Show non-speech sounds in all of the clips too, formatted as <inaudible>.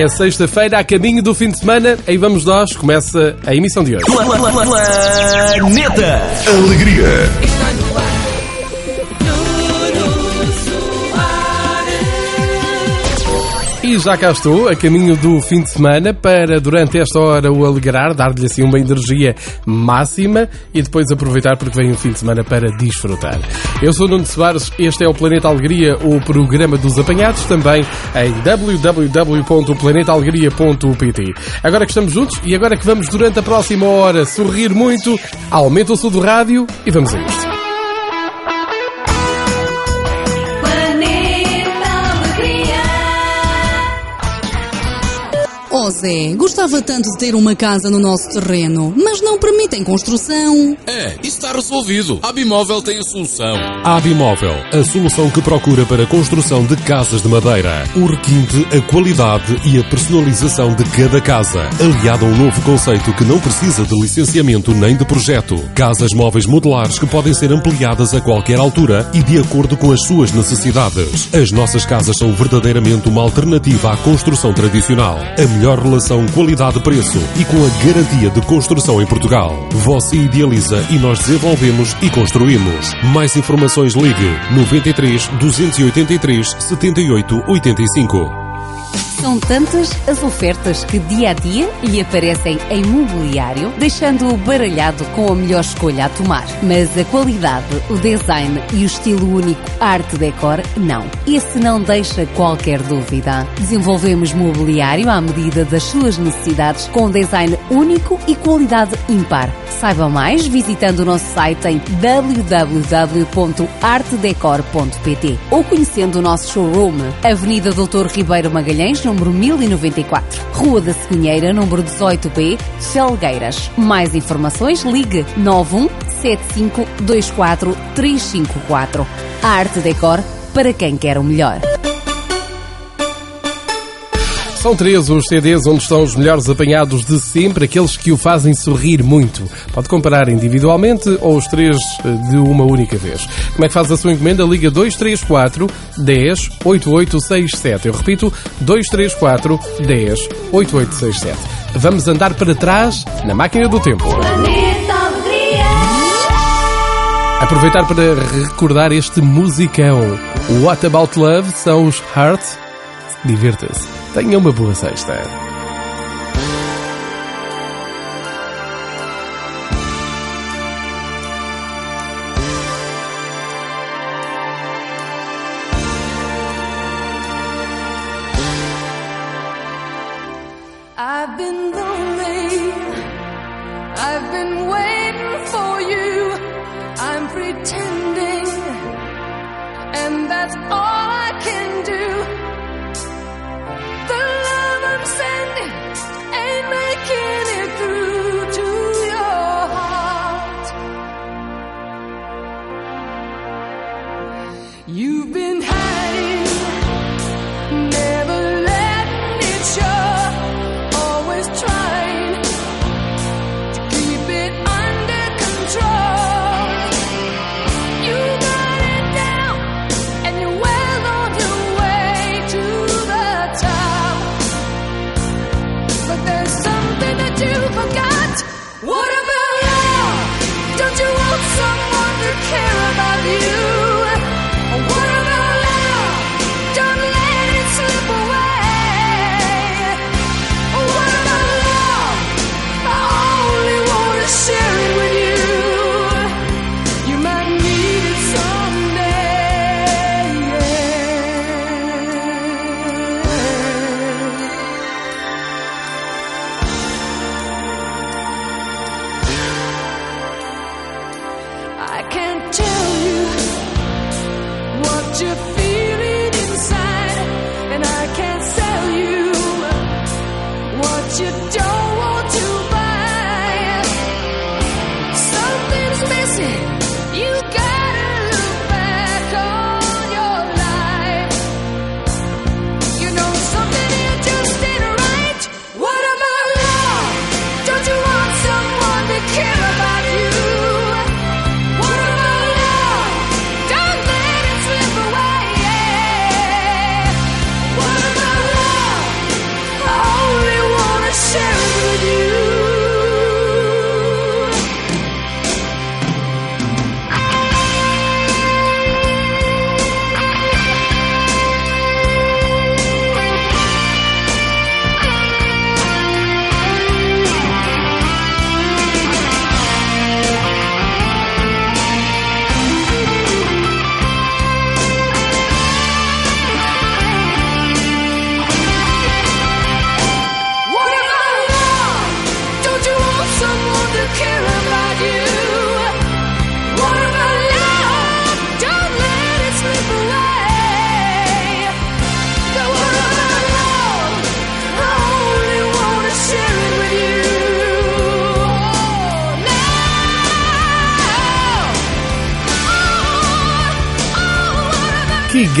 É sexta-feira, a caminho do fim de semana, aí vamos nós, começa a emissão de hoje. Planeta Alegria. Já cá estou, a caminho do fim de semana, para durante esta hora o alegrar, dar-lhe assim uma energia máxima e depois aproveitar porque vem um fim de semana para desfrutar. Eu sou Nuno Soares, este é o Planeta Alegria, o programa dos apanhados, também em www.planetaalegria.pt. Agora que estamos juntos e agora que vamos durante a próxima hora sorrir muito, aumenta o som do rádio e vamos a isto. Zé, gostava tanto de ter uma casa no nosso terreno, mas não permitem construção. É, isso está resolvido. A Bimóvel tem a solução. A Abimóvel, a solução que procura para a construção de casas de madeira. O requinte, a qualidade e a personalização de cada casa. Aliado a um novo conceito que não precisa de licenciamento nem de projeto. Casas móveis modulares que podem ser ampliadas a qualquer altura e de acordo com as suas necessidades. As nossas casas são verdadeiramente uma alternativa à construção tradicional. A melhor relação qualidade-preço e com a garantia de construção em Portugal. Você idealiza e nós desenvolvemos e construímos. Mais informações ligue 93 283 78 85. São tantas as ofertas que dia a dia lhe aparecem em mobiliário, deixando-o baralhado com a melhor escolha a tomar. Mas a qualidade, o design e o estilo único Arte Decor, não. Esse não deixa qualquer dúvida. Desenvolvemos mobiliário à medida das suas necessidades com um design único e qualidade ímpar. Saiba mais visitando o nosso site em www.artedecor.pt ou conhecendo o nosso showroom, Avenida Doutor Ribeiro Magalhães, número 1094, Rua da Cegunheira, número 18B, Felgueiras. Mais informações, ligue 917524 A Arte Decor para quem quer o melhor. São três os CDs onde estão os melhores apanhados de sempre, aqueles que o fazem sorrir muito. Pode comprar individualmente ou os três eh, de uma única vez. Como é que faz a sua encomenda? Liga 234 10 8867. Eu repito, 234 10 8867. Vamos andar para trás na máquina do tempo. Aproveitar para recordar este musicão. What About Love são os Heart. Divirta-se. Tenha uma boa sexta.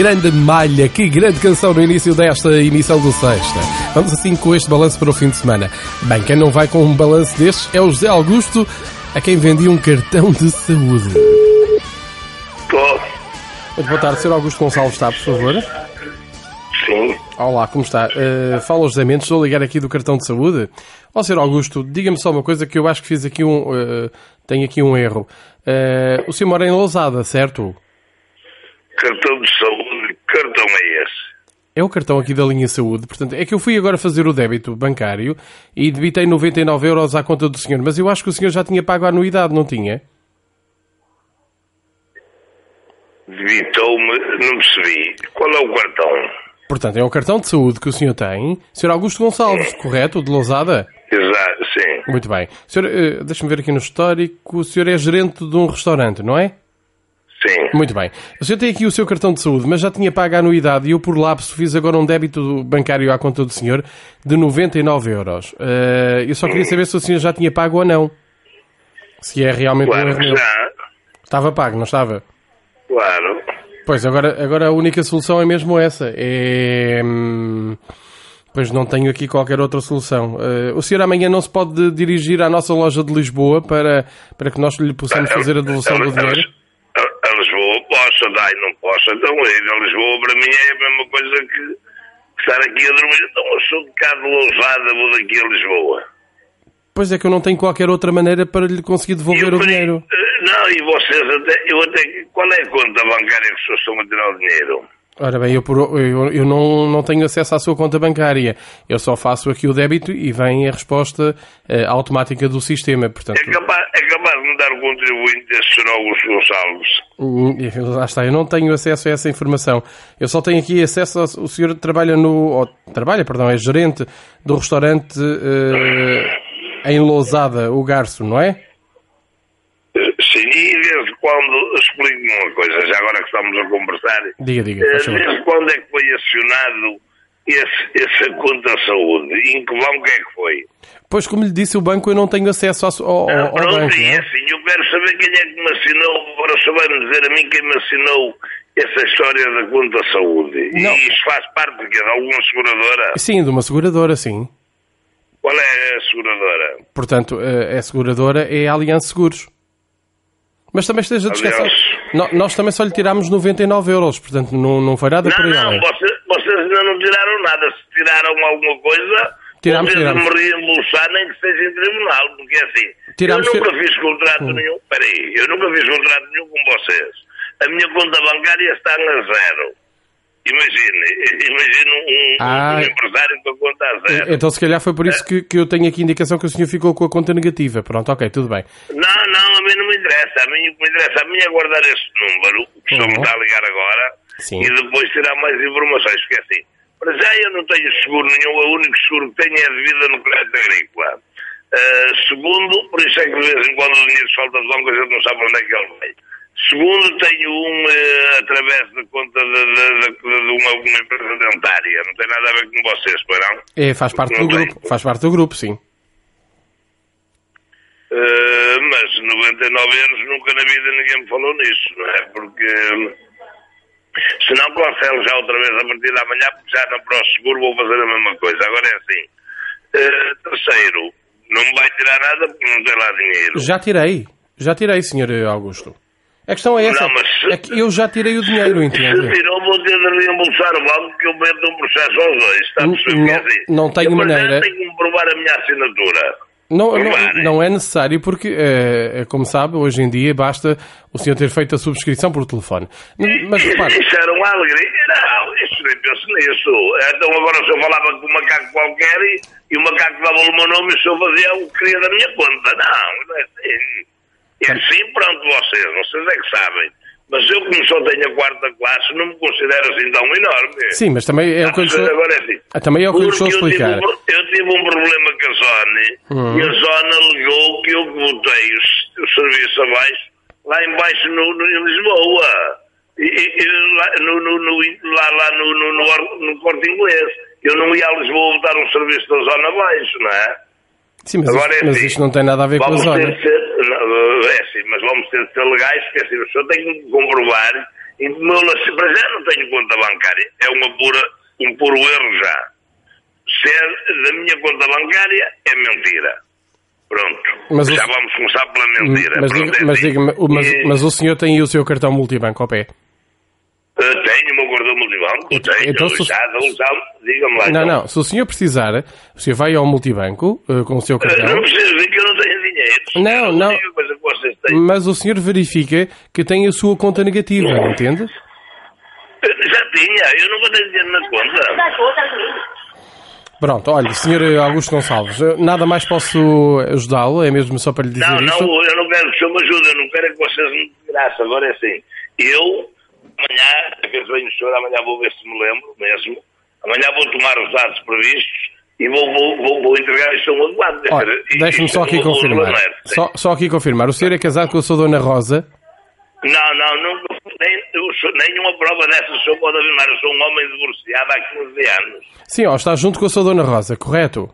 Grande malha, que grande canção no início desta emissão do Sexta. Vamos assim com este balanço para o fim de semana. Bem, quem não vai com um balanço destes é o José Augusto, a quem vendia um cartão de saúde. Muito boa tarde, Sr. Augusto Gonçalves está, por favor. Sim. Olá, como está? Uh, fala José Mendes, estou a ligar aqui do cartão de saúde. Ó, Sr. Augusto, diga-me só uma coisa que eu acho que fiz aqui um... Uh, tenho aqui um erro. Uh, o senhor mora em Lousada, certo? Cartão de saúde, cartão é esse? É o cartão aqui da linha saúde. Portanto, é que eu fui agora fazer o débito bancário e debitei 99 euros à conta do senhor. Mas eu acho que o senhor já tinha pago a anuidade, não tinha? Debitou-me, não percebi. Qual é o cartão? Portanto, é o cartão de saúde que o senhor tem. Sr. Augusto Gonçalves, correto? De Lousada? Exato, sim. Muito bem. Senhor, eh, deixa-me ver aqui no histórico. O senhor é gerente de um restaurante, não é? Sim. Muito bem. O senhor tem aqui o seu cartão de saúde, mas já tinha pago a anuidade e eu, por lapso, fiz agora um débito bancário à conta do senhor de 99 euros. Eh, eu só queria saber se o senhor já tinha pago ou não. Se é realmente um Claro erro que meu. já. Estava pago, não estava? Claro. Pois, agora, agora a única solução é mesmo essa. É... hum, Pois não tenho aqui qualquer outra solução. Eh, o senhor amanhã não se pode dirigir à nossa loja de Lisboa para, para que nós lhe possamos fazer a devolução do dinheiro? Lisboa posso, dai, não posso. Então, ir a Lisboa para mim é a mesma coisa que estar aqui a dormir. Então, eu sou de cá de Lousada, vou daqui a Lisboa. Pois é que eu não tenho qualquer outra maneira para lhe conseguir devolver Eu o dinheiro. eh, Não, e vocês até, eu até, qual é a conta bancária que vocês estão a tirar o dinheiro? Ora bem, eu, eu, eu não, não tenho acesso à sua conta bancária. Eu só faço aqui o débito e vem a resposta eh, automática do sistema. Portanto, É capaz, é capaz de me dar o contribuinte desse Sr. Augusto Gonçalves? Lá está, eu não tenho acesso a essa informação. Eu só tenho aqui acesso. ao- o senhor trabalha no. trabalha, perdão, é gerente do restaurante eh, em Lousada, o Garço, não é? Sim, e desde quando, explique-me uma coisa, já agora que estamos a conversar, Diga, diga, eh, desde quando é que foi acionado esse, essa conta de saúde? Em que banco é que foi? Pois, como lhe disse, o banco eu não tenho acesso ao, ao, Ah, ao pronto, banco. não é é? assim, eu quero saber quem é que me assinou, agora só vai-me dizer a mim quem me assinou essa história da conta de saúde. Não. E isso faz parte de, de alguma seguradora? Sim, de uma seguradora, sim. Qual é a seguradora? Portanto, eh, a seguradora é a Aliança Seguros. Mas também esteja descansado. Aliança. No- Nós também só lhe tirámos 99 euros, portanto não, não foi nada por Não, aí não, além. vocês, vocês ainda não tiraram nada. Se tiraram alguma coisa, Tiramos, vocês tiramos. me reembolsar, nem que seja em tribunal, porque é assim. Tiramos, eu nunca fiz contrato Hum. nenhum. Peraí, eu nunca fiz contrato nenhum com vocês. A minha conta bancária está a zero. Imagine, <laughs> imagine um, Ah. um empresário com a conta a zero. Então se calhar foi por isso que, que eu tenho aqui indicação que o senhor ficou com a conta negativa. Pronto, ok, tudo bem. Não, não, a mim não me interessa. A mim o que me interessa a mim é guardar este número, que só me Uhum. está a ligar agora, Sim. e depois tirar mais informações, porque assim, para já eu não tenho seguro nenhum, o único seguro que tenho é de vida no crédito agrícola. Ah, segundo, por isso é que de vez em quando o dinheiro falta de a gente não sabe onde é que ele vem. Segundo, tenho um eh, através da conta de, de- de- de uma, uma empresa dentária. Não tem nada a ver com vocês, pois não? É, faz parte do tem. grupo, faz parte do grupo, sim. Uh, mas 99 euros nunca na vida ninguém me falou nisso, não é? Porque hum, se não cancelo já outra vez a partir da manhã, porque já no próximo seguro vou fazer a mesma coisa. Agora é assim. Uh, terceiro, não me vai tirar nada porque não tem lá dinheiro. Já tirei, já tirei, senhor Augusto. A questão é essa, Não, mas se- é que eu já tirei o dinheiro, Se entende? tirou, vou ter de reembolsar o banco que eu meto um processo aos dois. Está a Não- perceber? É assim, não tenho eu, maneira. tenho que comprovar a minha assinatura. Não, não, não é necessário porque, eh, como sabe, hoje em dia basta o senhor ter feito a subscrição por telefone. Mas repare, Isso era uma alegria. Não, isso nem penso nisso. Então agora se eu falava com um macaco qualquer e, e o macaco dava o meu nome e o senhor fazia o que queria da minha conta. Não, não é assim. É assim, pronto, vocês, vocês é que sabem. Mas eu, como só tenho a quarta classe, não me considero assim tão enorme. sim, mas também é o que eu lhe estou, Agora é assim. Ah, também é o que eu estou a Porque eu tive explicar. Eu tive um problema com a Sony Uhum. e a Sony alegou que eu botei o, o serviço abaixo, lá embaixo no, no- em Lisboa. E, e- lá, no, no, no- lá, lá no, no, no, no corte inglês. Eu não ia a Lisboa botar um serviço da zona abaixo, não é? Sim, mas, Agora isto, é mas assim, isto não tem nada a ver com a zona. ter é assim, mas vamos ter de ser legais, porque assim, o senhor tem que comprovar E o meu para já não tenho conta bancária. É uma pura, um puro erro já. Ser da minha conta bancária é mentira. Pronto. Mas o- já vamos começar pela mentira. Mas, diga- é mas assim. diga-me, o- mas, E, mas o senhor tem aí o seu cartão multibanco ao pé? eh, tenho o meu cordão multibanco, tenho. então se- já, diga-me lá. Não, então. não. Se o senhor precisar, o senhor vai ao multibanco eh, com o seu Eh, cartão. Não preciso que eu não tenho dinheiro. Não, Eu não. digo que vocês têm. Mas o senhor verifica que tem a sua conta negativa, entende? Eh, <laughs> Já tinha, eu nunca tenho dinheiro na conta. Pronto, olha, senhor Augusto Gonçalves, nada mais posso ajudá-lo? É mesmo só para lhe dizer Não, isto? não, eu não quero que o senhor me ajude, eu não quero é que vocês me de graça. Agora é assim, eu, amanhã, a vez vem o senhor, amanhã vou ver se me lembro mesmo, amanhã vou tomar os dados previstos e vou, vou, vou, vou entregar isto a um advogado. Isto só é aqui confirmar. Só, só aqui confirmar. O senhor é casado com a sua dona Rosa? Não, não, nunca, nem, sou- nenhuma prova dessa o senhor pode afirmar. Eu sou um homem divorciado há 15 anos. Sim, ó, está junto com a sua dona Rosa, correto?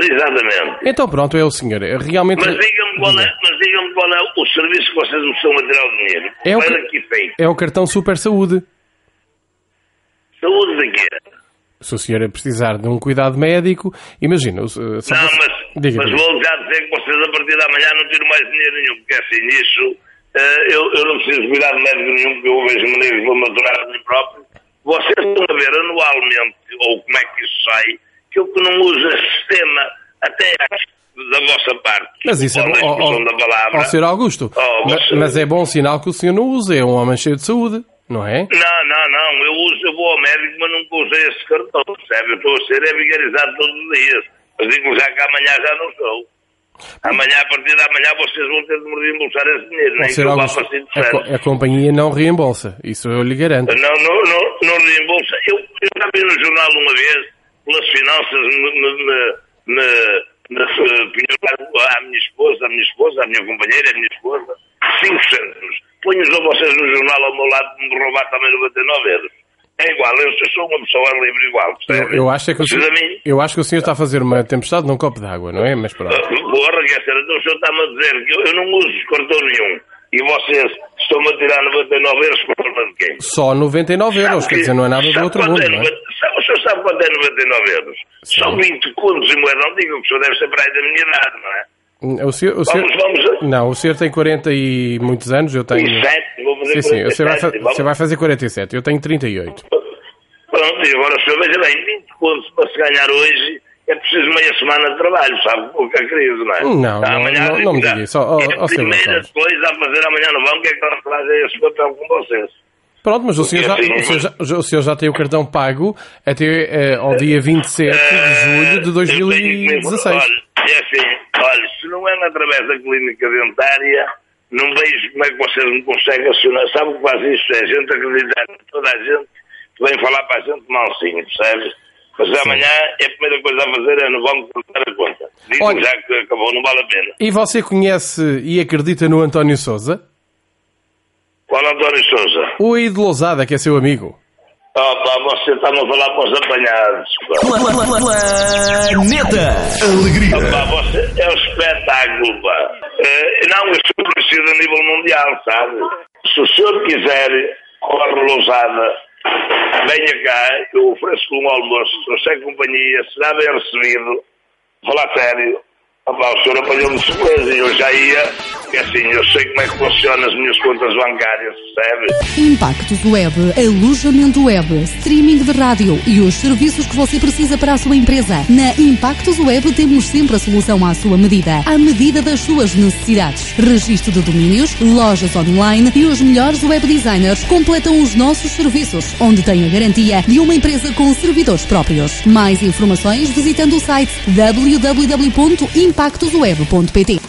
Exatamente. Então pronto, é o senhor. É Realmente... Mas diga-me qual, é, mas diga qual é o serviço que vocês me estão a tirar o dinheiro. É o? É o cartão Super Saúde. Saúde de quê? Se o senhor precisar de um cuidado médico, imagina... se Não, mas, mas vou já dizer que vocês a partir da manhã não tiram mais dinheiro nenhum, porque assim, nisso eh, eu, eu não preciso de cuidado médico nenhum, porque eu vejo maneiras de vou maturar a mim próprio. Vocês estão a ver anualmente, ou como é que isso sai, que eu que não uso sistema, até acho da vossa parte. Mas isso é bom. Ó, da palavra. ó, Augusto, Oh, ma- você- mas é bom sinal que o senhor não usa. É um homem cheio de saúde, não é? Não, não, não. Eu uso, eu vou ao médico, mas nunca usei esse cartão, percebe? Eu estou a ser é vigarizado todos os dias. Mas digo já que amanhã já não estou. Amanhã, a partir de amanhã, vocês vão ter de me reembolsar esse dinheiro. Nem que eu vá para assim de a, co- férias. a companhia não reembolsa. Isso eu lhe garanto. Não, não, não, não reembolsa. Eu, eu já vi no jornal uma vez, pelas finanças, me, me, me, me, me eh, à minha esposa, à minha esposa, à minha companheira, à minha esposa, 5 cêntimos. Ponho-os a vocês no jornal ao meu lado de me roubar também 99 euros. É igual, eu sou uma pessoa livre igual, Eu, percebe? eu acho é que o senhor, eu acho que o senhor está a fazer uma tempestade num copo d'água, não é? Mas pronto. Porra, quer dizer, então o senhor está-me a dizer que eu, eu não uso cartão nenhum. E vocês estão-me a tirar 99 euros por forma de quem? Só 99 euros, quer dizer, não é nada do Sabe outro mundo, é não é? 90 sabe- O senhor sabe quanto é 99 euros? São 20 contos em moeda. Não diga que o senhor deve ser para aí da minha idade, não é? O senhor, o senhor- Vamos, vamos. Não, o senhor tem 40 e muitos anos, eu tenho... E 7, vou fazer Sim, sim, o senhor vai, fa- 47, você vai fazer 47, eu tenho 38. Pronto, e agora o senhor veja bem, 20 contos para se ganhar hoje é preciso meia semana de trabalho, sabe? O que é crise, não é? Não, não, Amanhã, não- não me diga isso. É ó, a senhor primeira coisa a fazer amanhã no banco é que nós fazer esse papel com vocês. Pronto, mas o senhor, já, assim, o, senhor já, o senhor já tem o cartão pago até eh, ao dia 27 de julho de Eu tenho que me- 2016. Olha, é assim, olha, se não é através da clínica dentária, não vejo como é que vocês me conseguem acionar. Sabe o que faz isso? É a gente acreditar em toda a gente que vem falar para a gente malzinho, percebe? Mas amanhã é a primeira coisa a fazer é no banco cortar a conta. Digo Olha- já que acabou, não vale a pena. E você conhece e acredita no António Souza? Qual António Souza? O aí de Lousada, que é seu amigo. Pá, você está-me a falar para os apanhados. Planeta Alegria. Pá, você é um espetáculo, pá. Eh, não, eu sou conhecido a nível mundial, sabe? Se o senhor quiser, corre lousada, venha cá, eu ofereço um almoço, trouxe companhia, será bem recebido. Falar sério. Senhor apanhou-me de surpresa e eu já ia, porque assim, eu sei como é que funcionam as minhas contas bancárias, percebe? Impactos Web, alojamento web, streaming de rádio e os serviços que você precisa para a sua empresa. Na Impactos Web temos sempre a solução à sua medida, à medida das suas necessidades. Registro de domínios, lojas online e os melhores web designers completam os nossos serviços, onde tem a garantia de uma empresa com servidores próprios. Mais informações visitando o site www.impactosweb.pt.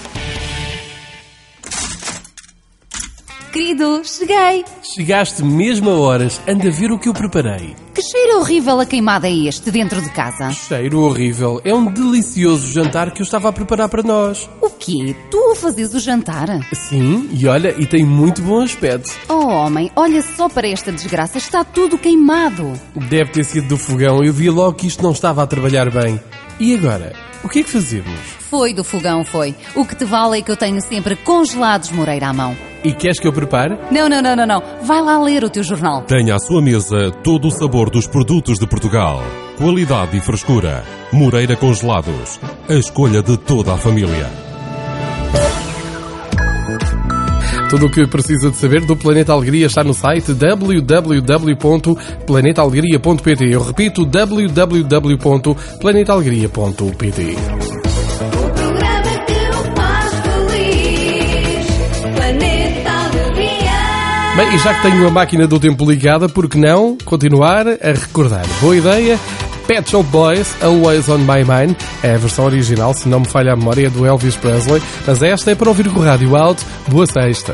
Querido, cheguei. Chegaste mesmo a horas, anda a ver o que eu preparei. Que cheiro horrível a queimada é este dentro de casa? Cheiro horrível, é um delicioso jantar que eu estava a preparar para nós. O quê? Tu fazes o jantar? Sim, e olha, e tem muito bom aspecto. Oh, homem, olha só para esta desgraça, está tudo queimado. Deve ter sido do fogão, eu vi logo que isto não estava a trabalhar bem. E agora, o que é que fazemos? Foi do fogão, foi. O que te vale é que eu tenho sempre congelados Moreira à mão. E queres que eu prepare? Não, não, não, não, não. Vai lá ler o teu jornal. Tenha à sua mesa todo o sabor dos produtos de Portugal. Qualidade e frescura. Moreira Congelados. A escolha de toda a família. Tudo o que precisa de saber do Planeta Alegria está no site www.planetaalegria.pt. Eu repito, www.planetaalegria.pt. Bem, e já que tenho a máquina do tempo ligada, por que não continuar a recordar? Boa ideia? Pet Shop Boys, Always on My Mind, é a versão original, se não me falha a memória, do Elvis Presley, mas esta é para ouvir com o rádio alto. Boa sexta.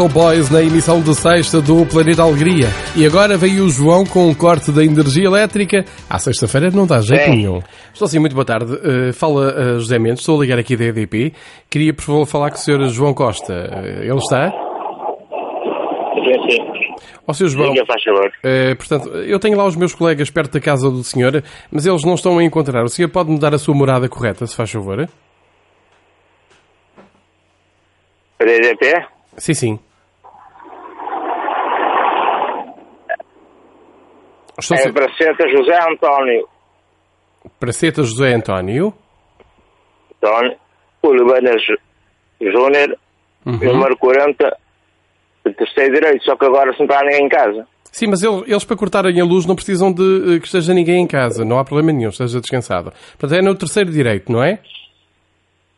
Pet Boys na emissão de sexta do Planeta Alegria. E agora veio o João com um corte da energia elétrica. À sexta-feira não dá jeito Sim. nenhum. Estou assim, muito boa tarde. Uh, fala uh, José Mendes, estou a ligar aqui da EDP. Queria, por favor, falar com o Sr. João Costa. Uh, ele está? Sim, sim. Ó, Sr. João, uh, portanto, eu tenho lá os meus colegas perto da casa do senhor, mas eles não estão a encontrar. O senhor pode me dar a sua morada correta, se faz favor? Para a EDP? Sim, sim. Estou É Santa José António. Praceta José António. António. Oliveira Júnior. Uhum. Número 40. de Terceiro direito. Só que agora se não está ninguém em casa. Sim, mas ele- eles para cortarem a luz não precisam de eh, que esteja ninguém em casa, não há problema nenhum, esteja descansado. Portanto, é no terceiro direito, não é?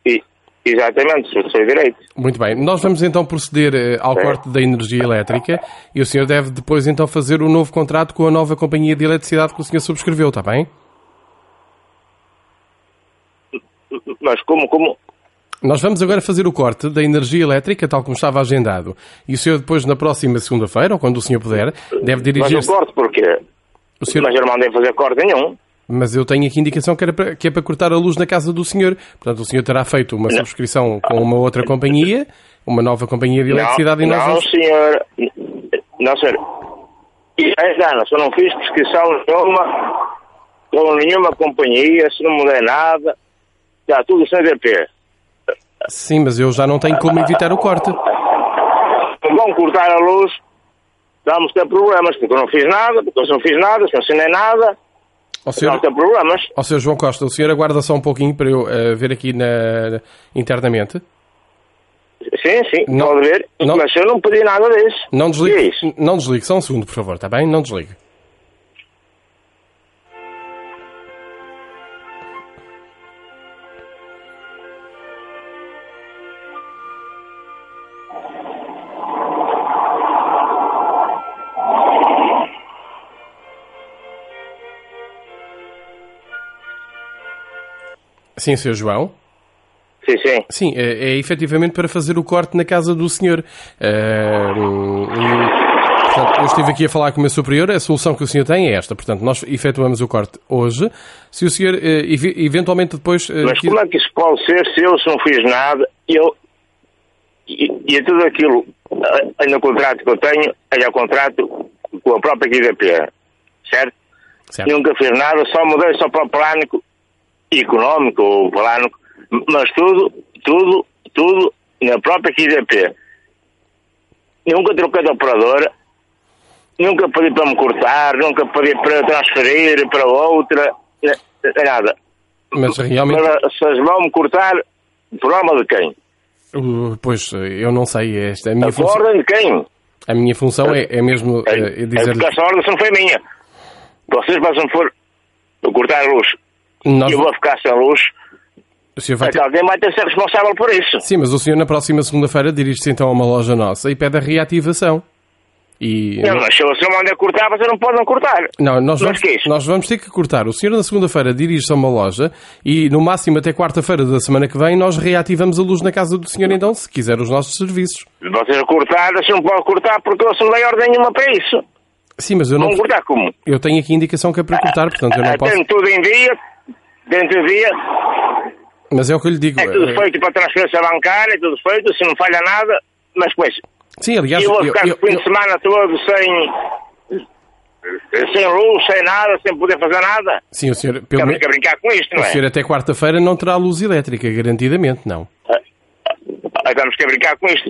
E, exatamente, se sei direito. Muito bem. Nós vamos então proceder eh, ao É. corte da energia elétrica e o senhor deve depois então fazer o novo contrato com a nova companhia de eletricidade que o senhor subscreveu, está bem? Mas como, como, Nós vamos agora fazer o corte da energia elétrica, tal como estava agendado. E o senhor depois, na próxima segunda-feira, ou quando o senhor puder, deve mas o dirigir-se... corte porquê? O senhor... Mas eu não mandei fazer corte nenhum. Mas eu tenho aqui indicação que, era para- que é para cortar a luz na casa do senhor. Portanto, o senhor terá feito uma subscrição com uma outra companhia, uma nova companhia de eletricidade não, e nós não vamos... senhor. Não, senhor. E é anos, eu não fiz prescrição nenhuma com nenhuma companhia, se não mudei nada, está tudo sem DP. Sim, mas eu já não tenho como evitar o corte. Vão cortar a luz, vamos ter problemas, porque eu não fiz nada, porque eu não fiz nada, se não assinei nada, Ó senhor, vamos ter problemas. ó senhor João Costa, o senhor aguarda só um pouquinho para eu eh, ver aqui na, internamente. Sim, sim, Não- pode ver, não- mas eu não pedi nada disso. Não é desligue, isso? não desligue, só um segundo, por favor, está bem? Não desligue. Sim, senhor João. Sim, sim. Sim, é, é efetivamente para fazer o corte na casa do senhor. Eh, e, portanto, eu estive aqui a falar com o meu superior, a solução que o senhor tem é esta. Portanto, nós efetuamos o corte hoje. Se o senhor evi- eventualmente depois. eh, Mas como é que isso pode ser se eu se não fiz nada e eu e, e tudo aquilo eh, no contrato que eu tenho é o contrato com a própria IDP, certo? Certo. Nunca fiz nada, só mudei só para o plano económico ou plano, mas tudo, tudo, tudo na própria IDP. Nunca troquei de operadora, nunca pedi para me cortar, nunca pedi para transferir para outra, eh, eh, nada. Mas realmente. Mas se vão me cortar, por norma de quem? Pois, eu não sei. Esta, a, minha A função, ordem de quem? a minha função é, é mesmo É, eh, é dizer. porque essa ordem não foi minha. Vocês, não for cortar a luz Nós, eu vou ficar sem luz, o senhor vai é ter- alguém vai ter de ser responsável por isso. Sim, mas o senhor na próxima segunda-feira dirige-se então a uma loja nossa e pede a reativação. E. Não, mas se eu se eu mandar cortar, vocês não podem cortar. Não, nós vamos, que é isso? nós vamos ter que cortar. O senhor na segunda-feira dirige-se a uma loja e no máximo até quarta-feira da semana que vem nós reativamos a luz na casa do senhor então, se quiser os nossos serviços. Vocês cortar, você não pode cortar porque eu não dei ordem nenhuma para isso. Sim, mas eu não... Vão cortar como? Eu tenho aqui indicação que é para cortar, portanto eu não Ah, posso... Tem tudo em dia, dentro do dia, Mas é o que eu lhe digo. é tudo eh, feito para transferência bancária, é tudo feito, se não falha nada, mas isso. Sim, aliás... Eu vou ficar eu- o fim eu- de semana todo sem, sem luz, sem nada, sem poder fazer nada. Sim, o senhor... Pelo menos... brincar com isto, O não é? senhor até quarta-feira não terá luz elétrica, garantidamente, não. Aí vamos ter brincar com isto.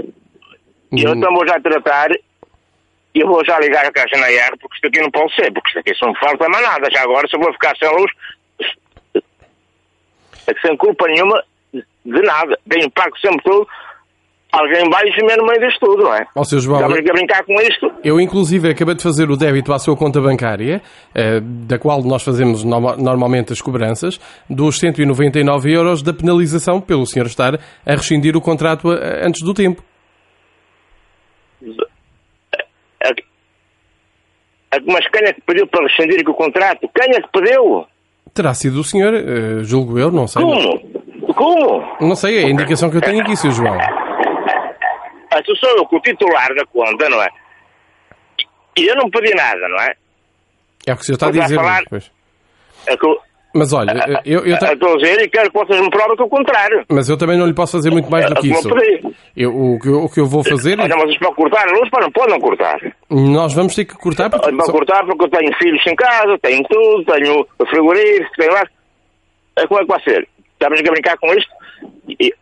E eu Hum. então vou já tratar e eu vou já ligar a caixa na IR porque isto aqui não pode ser, porque isto aqui só me falta mais nada. Já agora, se eu vou ficar sem luz, é sem culpa nenhuma de nada. Tenho pago sempre tudo. Alguém vai gemer no meio disto tudo, não é? Ó, Sr. João, Estamos aqui a brincar com isto. Eu, inclusive, acabei de fazer o débito à sua conta bancária, eh, da qual nós fazemos norma- normalmente as cobranças, dos 199 euros da penalização pelo senhor estar a rescindir o contrato eh, antes do tempo. É é Mas quem é que pediu para rescindir o contrato? Quem é que pediu? Terá sido o senhor, eh, julgo eu, não sei. Como? Como? Não sei, é a indicação que eu tenho aqui, Sr. João. Ah, tu sou eu o titular da conta, não é? E eu não pedi nada, não é? É o que o senhor está a Mas dizer. falar- pois. É que eu, Mas olha, eh, eu, eu ta- eu estou a dizer e quero que vocês me provem que é o contrário. mas eu também não lhe posso fazer muito mais do que isso. eu. Eu- o, que eu, o que eu vou fazer é Olha, vocês para cortar a luz, pá, não podem cortar. nós vamos ter que cortar porque Para cortar porque eu tenho filhos em casa, tenho tudo, tenho frigorífico, tenho lá. É, como é que vai ser? Estamos a brincar com isto? E,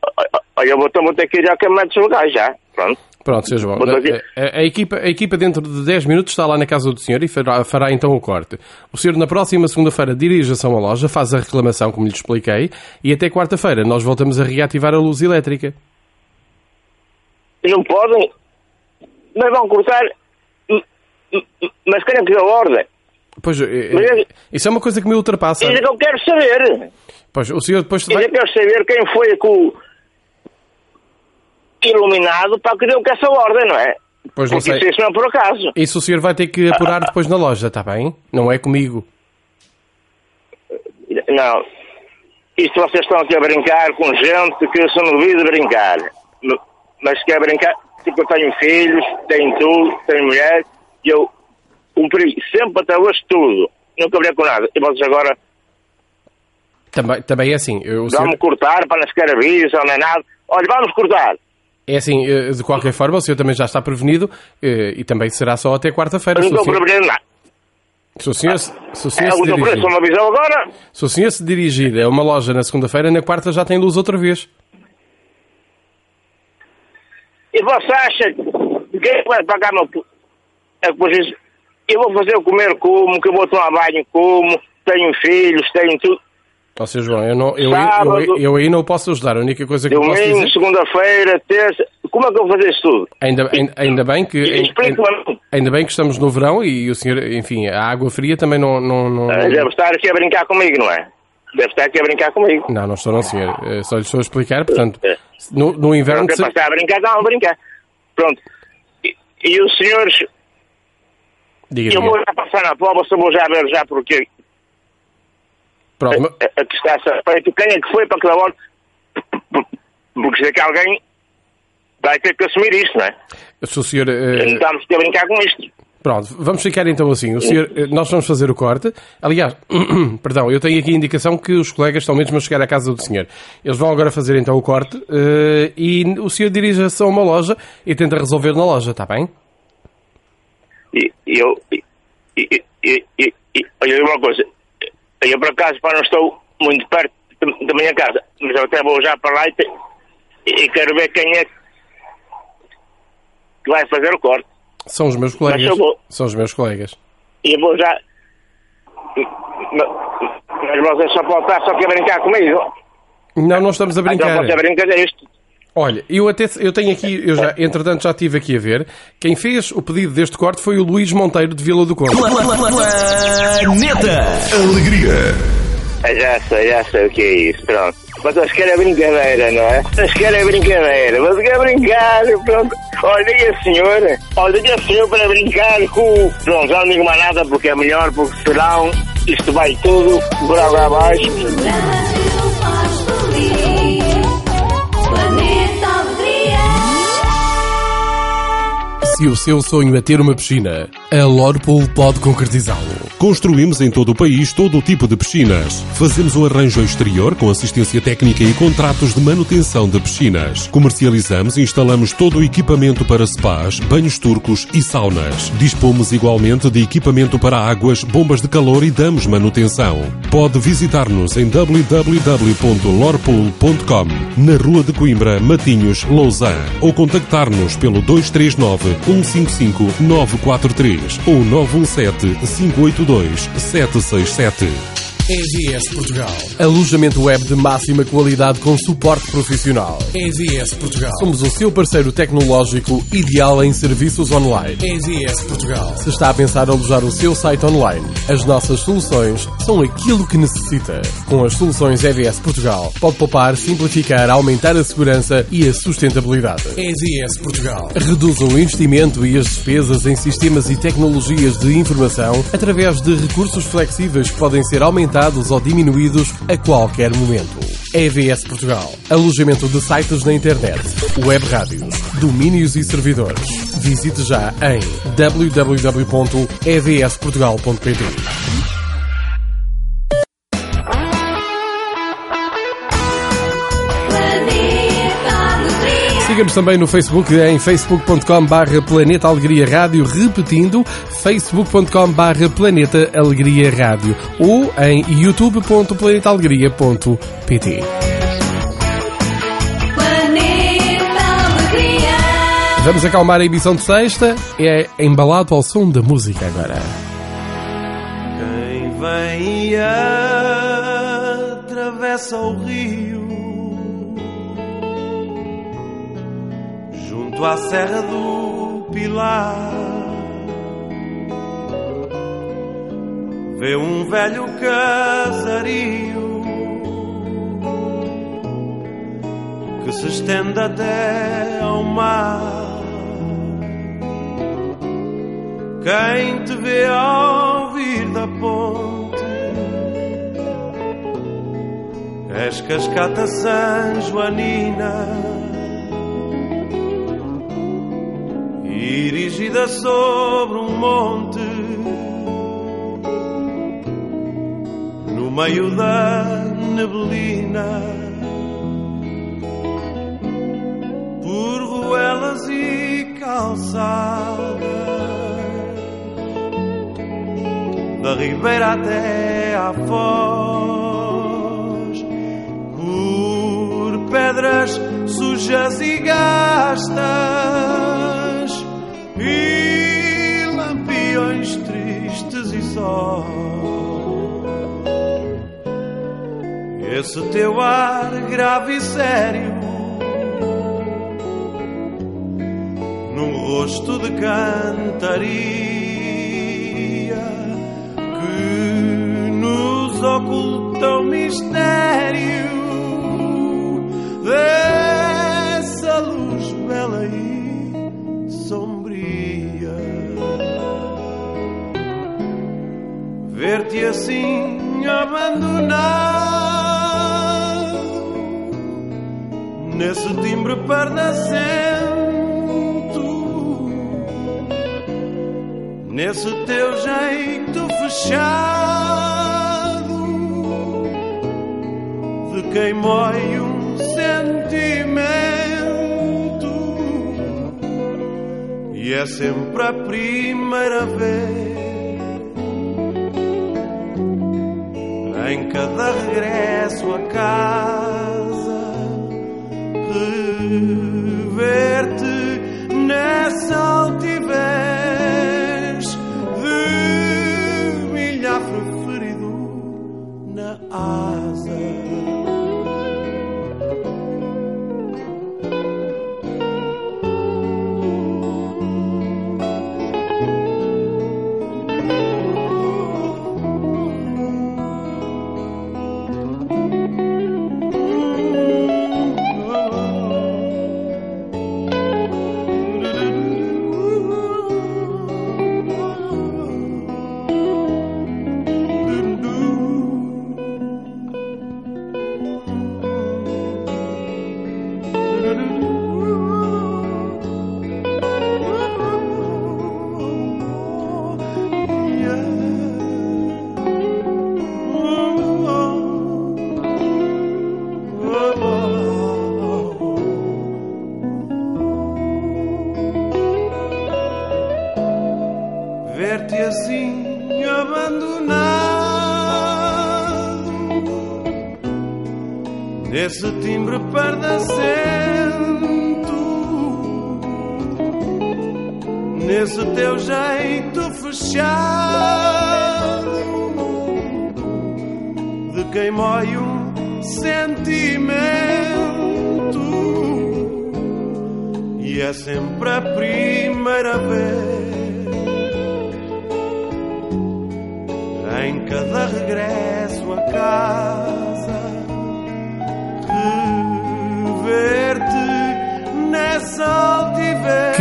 olha, eu vou, então vou ter que ir ao caminho dos lugares já. Pronto. Pronto. Vou fazer- A, a- a equipa, a equipa dentro de 10 minutos está lá na casa do senhor e fará, fará então o corte. O senhor na próxima segunda-feira dirige-se a uma loja, faz a reclamação, como lhe expliquei, e até quarta-feira nós voltamos a reativar a luz elétrica. Não podem. Mas vão cortar. Mas quem é que a ordem? Pois, eh, Mas é- isso é uma coisa que me ultrapassa. Isso é que eu quero saber. Pois, o senhor depois Isso é que eu quero saber quem foi que o iluminado para que deu com essa ordem, não é? Pois não Porque sei. isso, isso não é por acaso. Isso o senhor vai ter que apurar depois na loja, está bem? Não é comigo. Não. Isto vocês estão aqui a brincar com gente que eu sou novido de brincar. Mas quer brincar, tipo, eu tenho filhos, tenho tudo, tenho mulher, e eu cumpri sempre até hoje tudo. Nunca brinquei com nada. E vocês agora Também, também é assim. eu- o senhor- cortar para não sequer avisam, não é nada. Olha, vamos cortar. É assim, eh, de qualquer forma, o senhor também já está prevenido eh, e também será só até quarta-feira. Não estou senhor- prevenindo nada. se o senhor, se, se o senhor É se dirigir, se o senhor se dirigir a uma loja na segunda-feira, na quarta já tem luz outra vez. E você acha que quem vai pagar meu... É que. Eu vou fazer o comer como, que eu vou tomar banho como, tenho filhos, tenho tudo. Ó, Sr. João, eu, não, eu, eu, Sábado. eu, eu aí não posso ajudar. A única coisa que eu posso Domingo, dizer... segunda-feira, terça. Como é que eu vou fazer isso tudo? Ainda, ainda, ainda bem que... Ainda, ainda bem que estamos no verão e o senhor, enfim, a água fria também não... não, não, Ah, Deve estar aqui a brincar comigo, não é? Deve estar aqui a brincar comigo. não, não estou não, senhor. Eh, Só lhe estou a explicar, portanto, É. no, no inverno... Pronto, é se- para estar a brincar, não, a brincar. Pronto. E, e os senhores, Diga, eu vou diga. já passar na prova, só vou já ver já porque Pronto, mas- a, a que está a feito, quem é que foi para que da hora. Porque sei que alguém vai ter que assumir isto, não é? se o senhor... eh, Não estamos a brincar com isto. Pronto, vamos ficar então assim. O senhor, eh, nós vamos fazer o corte. Aliás, perdão, eu tenho aqui a indicação que os colegas estão mesmo a chegar à casa do senhor. Eles vão agora fazer então o corte eh, e o senhor dirija-se a uma loja e tenta resolver na loja, está bem? E e eu. E, e, e, e, e, olha uma coisa. Eu por acaso pá, não estou muito perto da- minha casa, mas eu até vou já para lá e, te- e quero ver quem é que vai fazer o corte. São os meus colegas. vou. São os meus colegas. E eu vou já. Mas vocês só podem estar só que a brincar comigo. Não, não estamos a Então brincar. pode ser brincadeira isto. Olha, eu até eu tenho aqui, eu já, entretanto já estive aqui a ver. Quem fez o pedido deste corte foi o Luís Monteiro de Vila do Conde. Planeta Alegria. Ah, Já sei, já sei o que é isso, pronto. Mas eles querem brincadeira, não é? Eles querem brincadeira, mas quer brincar, pronto. Olha a senhora, olha a senhora para brincar com o... Pronto, já não digo mais nada porque é melhor, porque senão isto vai tudo por água abaixo. Se o seu sonho é ter uma piscina, a Lorpool pode concretizá-lo. Construímos em todo o país todo o tipo de piscinas. Fazemos o arranjo exterior com assistência técnica e contratos de manutenção de piscinas. Comercializamos e instalamos todo o equipamento para spas, banhos turcos e saunas. Dispomos igualmente de equipamento para águas, bombas de calor e damos manutenção. Pode visitar-nos em www.lorpool.com na Rua de Coimbra, Matinhos, Lousã ou contactar-nos pelo 239 155 943 ou 917 582 767. EVS Portugal. Alojamento web de máxima qualidade com suporte profissional. EVS Portugal. Somos o seu parceiro tecnológico ideal em serviços online. EVS Portugal. Se está a pensar alojar o seu site online, as nossas soluções são aquilo que necessita. Com as soluções EVS Portugal, pode poupar, simplificar, aumentar a segurança e a sustentabilidade. EVS Portugal. Reduz o investimento e as despesas em sistemas e tecnologias de informação através de recursos flexíveis que podem ser aumentados ou diminuídos a qualquer momento. EVS Portugal. Alojamento de sites na internet, web rádios, domínios e servidores. Visite já em www.evsportugal.pt. Siga-nos também no Facebook em facebook.com barra Planeta Alegria Rádio, repetindo, facebook.com barra Planeta Alegria Rádio ou em youtube.planetaalegria.pt Planeta Alegria. Vamos acalmar a emissão de sexta, é embalado ao som da música agora. Quem vem e atravessa o rio junto à Serra do Pilar vê um velho casario que se estende até ao mar. Quem te vê ao vir da ponte és cascata San erigida sobre um monte. no meio da neblina, por ruelas e calçadas, da ribeira até à foz, por pedras sujas e gastas e lampiões tristes e só. Esse teu ar grave e sério Num rosto de cantaria Que nos oculta o mistério Ver-te assim abandonado. Nesse timbre pardacento, nesse teu jeito fechado. De quem mói um sentimento, e é sempre a primeira vez. Em cada regresso a casa rever-te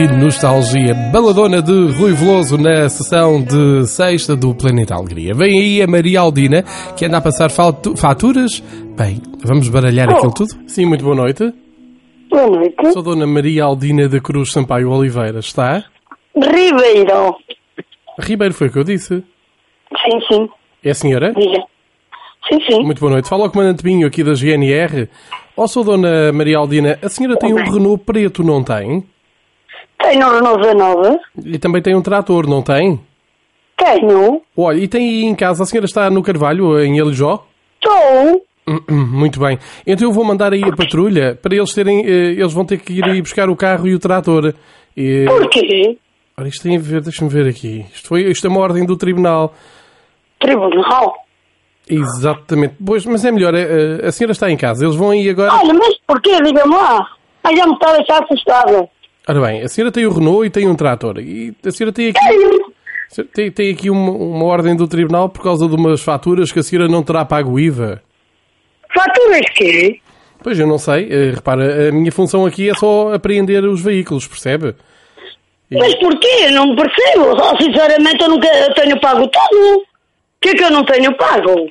Que nostalgia! Baladona de Rui Veloso na sessão de sexta do Planeta Alegria. Vem aí a Maria Aldina, que anda a passar fatu- faturas. Bem, vamos baralhar Oh. aquilo tudo? Sim, muito boa noite. Boa noite. Sou Dona Maria Aldina da Cruz Sampaio Oliveira, está? Ribeiro. Ribeiro foi o que eu disse. Sim, sim. É a senhora? Diga. Sim, sim. Muito boa noite. Fala ao Comandante Binho aqui da GNR. Ó, sou Dona Maria Aldina. A senhora tem um Renault preto, não tem? Tenho um Renault 19. E também tem um trator, não tem? Tenho. Olha, e tem aí em casa, a senhora está no Carvalho, em Alijó? Estou. Hum, hum, Muito bem. Então eu vou mandar aí a patrulha para eles terem. eh, Eles vão ter que ir aí buscar o carro e o trator. E, Porquê? ora, isto tem a ver, deixa-me ver aqui. Isto, foi, isto é uma ordem do tribunal. Tribunal. Exatamente. Pois, mas é melhor, eh, eh, a senhora está em casa. Eles vão aí agora. Olha, mas porquê? Diga-me lá. Ai, já me está a deixar assustada. Ora bem, a senhora tem o Renault e tem um trator. E a senhora tem aqui. Tenho. Senhor, Tem, tem aqui uma, uma ordem do tribunal por causa de umas faturas que a senhora não terá pago IVA. Faturas quê? Pois, eu não sei. Eh, repara, a minha função aqui é só apreender os veículos, percebe? E- Mas porquê? Não me percebo. Oh, Sinceramente, eu nunca eu tenho pago tudo. O que é que eu não tenho pago?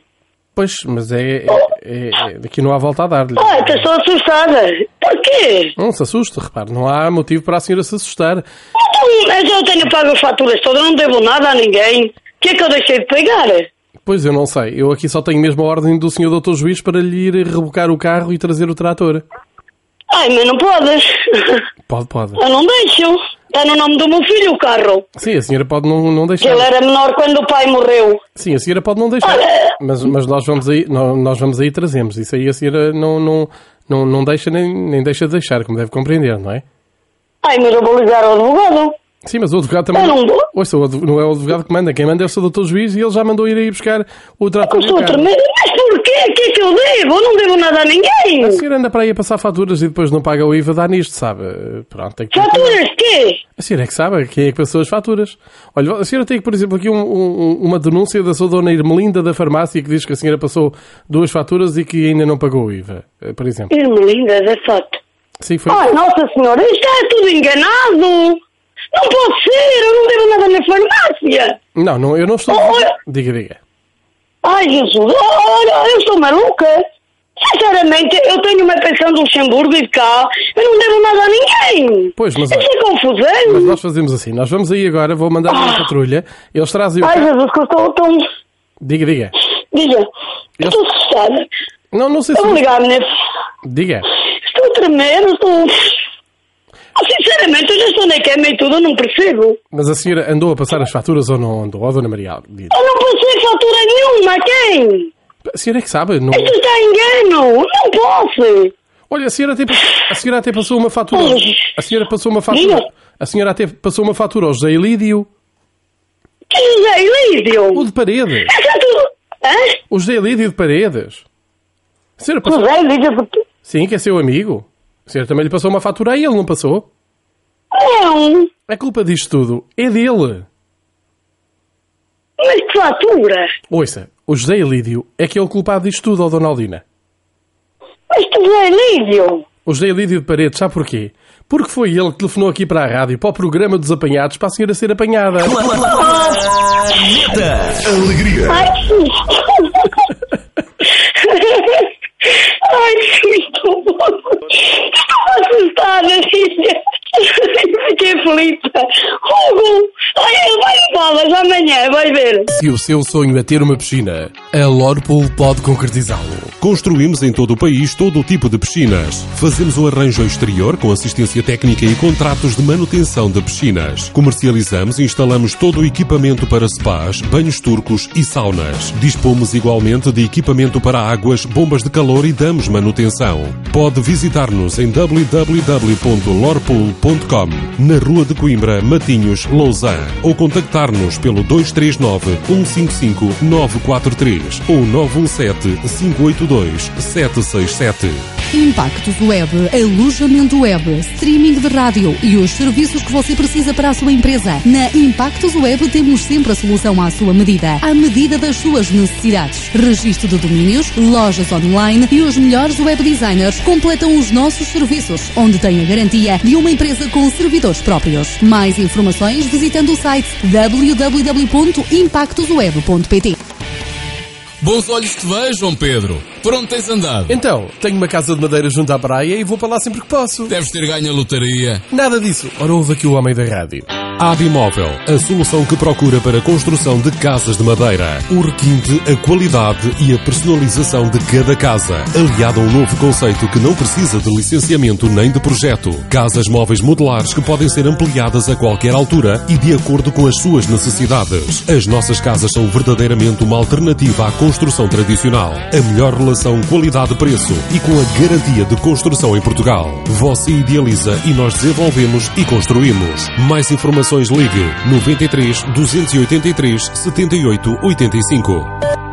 Pois, mas é, é, é- é- Daqui não há volta a dar-lhe. Ai, estou assustada. Porquê? Não se assuste, repare. Não há motivo para a senhora se assustar. Então, mas eu tenho pago as faturas todas, não devo nada a ninguém. O que é que eu deixei de pagar? Pois, eu não sei. Eu aqui só tenho mesmo a ordem do senhor doutor juiz para lhe ir rebocar o carro e trazer o trator. Ai, mas não podes. Pode, pode. Eu não deixo. Está no nome do meu filho o carro. Sim, a senhora pode não, não deixar. ele era menor quando o pai morreu. Sim, a senhora pode não deixar. Mas, mas nós vamos aí, nó- nós vamos aí trazemos. Isso aí a senhora não, não, não, não deixa nem, nem deixa de deixar, como deve compreender, não é? Ai, mas eu vou ligar ao advogado. Sim, mas o advogado também. Eu não vou. Ouça, não é o advogado que manda. Quem manda é o seu doutor juiz e ele já mandou ir aí buscar o trator. Eu e o estou Mas porquê? O que é que eu devo? Eu não devo nada a ninguém. A senhora anda para aí a passar faturas e depois não paga o IVA, dá nisto, sabe? Pronto, tem que Faturas de quê? A senhora é que sabe quem é que passou as faturas. Olha, a senhora tem, por exemplo, aqui um- um- uma denúncia da sua dona Irmelinda da farmácia que diz que a senhora passou duas faturas e que ainda não pagou o IVA, eh, por exemplo. Irmelinda da foto. Sim, foi. Ai, Nossa Senhora, isto é tudo enganado. Não pode ser, eu não devo nada na farmácia. Não, não, eu não estou. Olha. Diga, diga. Ai, Jesus, olha, eu sou maluca. Sinceramente, eu tenho uma pensão de Luxemburgo e de cá, eu não devo nada a ninguém. Pois, mas Isso é confusão. mas nós fazemos assim. Nós vamos aí agora, vou mandar uma patrulha, eles trazem o Ai. Jesus, que eu estou tão... Diga, diga. Diga, estou assustada. Não, não sei se. Eu vou ligar, né? Diga. Estou a tremer, estou... Ah, Sinceramente, eu já estou na cama e tudo, eu não percebo. Mas a senhora andou a passar as faturas ou não andou? Ó, dona Maria, diga. Eu não fatura nenhuma, quem? A senhora é que sabe, não... Isto está engano, não posso. Olha, a senhora até, a senhora até passou uma fatura. A senhora passou uma fatura. Diga. A senhora até passou uma fatura ao José Elídio, Que José Elídio? o de Paredes. É tudo... Hã? O José Elídio de Paredes. A senhora passou... José Elídio... Sim, que é seu amigo. A senhora também lhe passou uma fatura a ele, não passou? Não, A culpa disto tudo é dele. Mas que fatura? Ouça, o José Elídio é que é o culpado disto tudo, ó Dona Aldina. Mas que José Elídio? O José Elídio de Paredes, sabe porquê? Porque foi ele que telefonou aqui para a rádio, para o programa dos apanhados, para a senhora ser apanhada. Planeta Alegria. Ai, que susto. <laughs> Ai, que susto. Estou assustada, filha. <laughs> Fiquei aflita. Hugo, ai, ele vai em balas amanhã, vai ver. Se o seu sonho é ter uma piscina, a Lorpool pode concretizá-lo. Construímos em todo o país todo o tipo de piscinas. Fazemos o arranjo exterior com assistência técnica e contratos de manutenção de piscinas. Comercializamos e instalamos todo o equipamento para spas, banhos turcos e saunas. Dispomos igualmente de equipamento para águas, bombas de calor e damos manutenção. Pode visitar-nos em www.lorpool.com na Rua de Coimbra, Matinhos, Lausanne ou contactar-nos pelo 239 155 943 ou 917 582 767. Impactos Web, alojamento web, streaming de rádio e os serviços que você precisa para a sua empresa. Na Impactos Web temos sempre a solução à sua medida, à medida das suas necessidades. Registro de domínios, lojas online e os melhores web designers completam os nossos serviços, onde tem a garantia de uma empresa com servidores próprios. Mais informações visitando o site www.impactosweb.pt. Bons olhos te vejam, Pedro. Por onde tens andado? Então, tenho uma casa de madeira junto à praia e vou para lá sempre que posso. Deves ter ganho a lotaria. Nada disso. Ora, ouve aqui o homem da rádio. Abimóvel, a solução que procura para a construção de casas de madeira. O requinte, a qualidade e a personalização de cada casa. Aliado a um novo conceito que não precisa de licenciamento nem de projeto. Casas móveis modulares que podem ser ampliadas a qualquer altura e de acordo com as suas necessidades. As nossas casas são verdadeiramente uma alternativa à construção tradicional. A melhor relação qualidade-preço e com a garantia de construção em Portugal. Você idealiza e nós desenvolvemos e construímos. Mais informações ligue 93 283 78 85.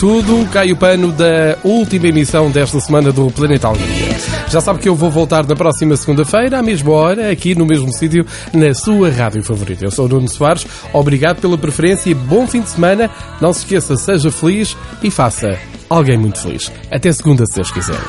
Tudo, cai o pano da última emissão desta semana do Planeta Alegria. Já sabe que eu vou voltar na próxima segunda-feira, à mesma hora, aqui no mesmo sítio, na sua rádio favorita. Eu sou o Nuno Soares, obrigado pela preferência e bom fim de semana. Não se esqueça, seja feliz e faça alguém muito feliz. Até segunda, se Deus quiser.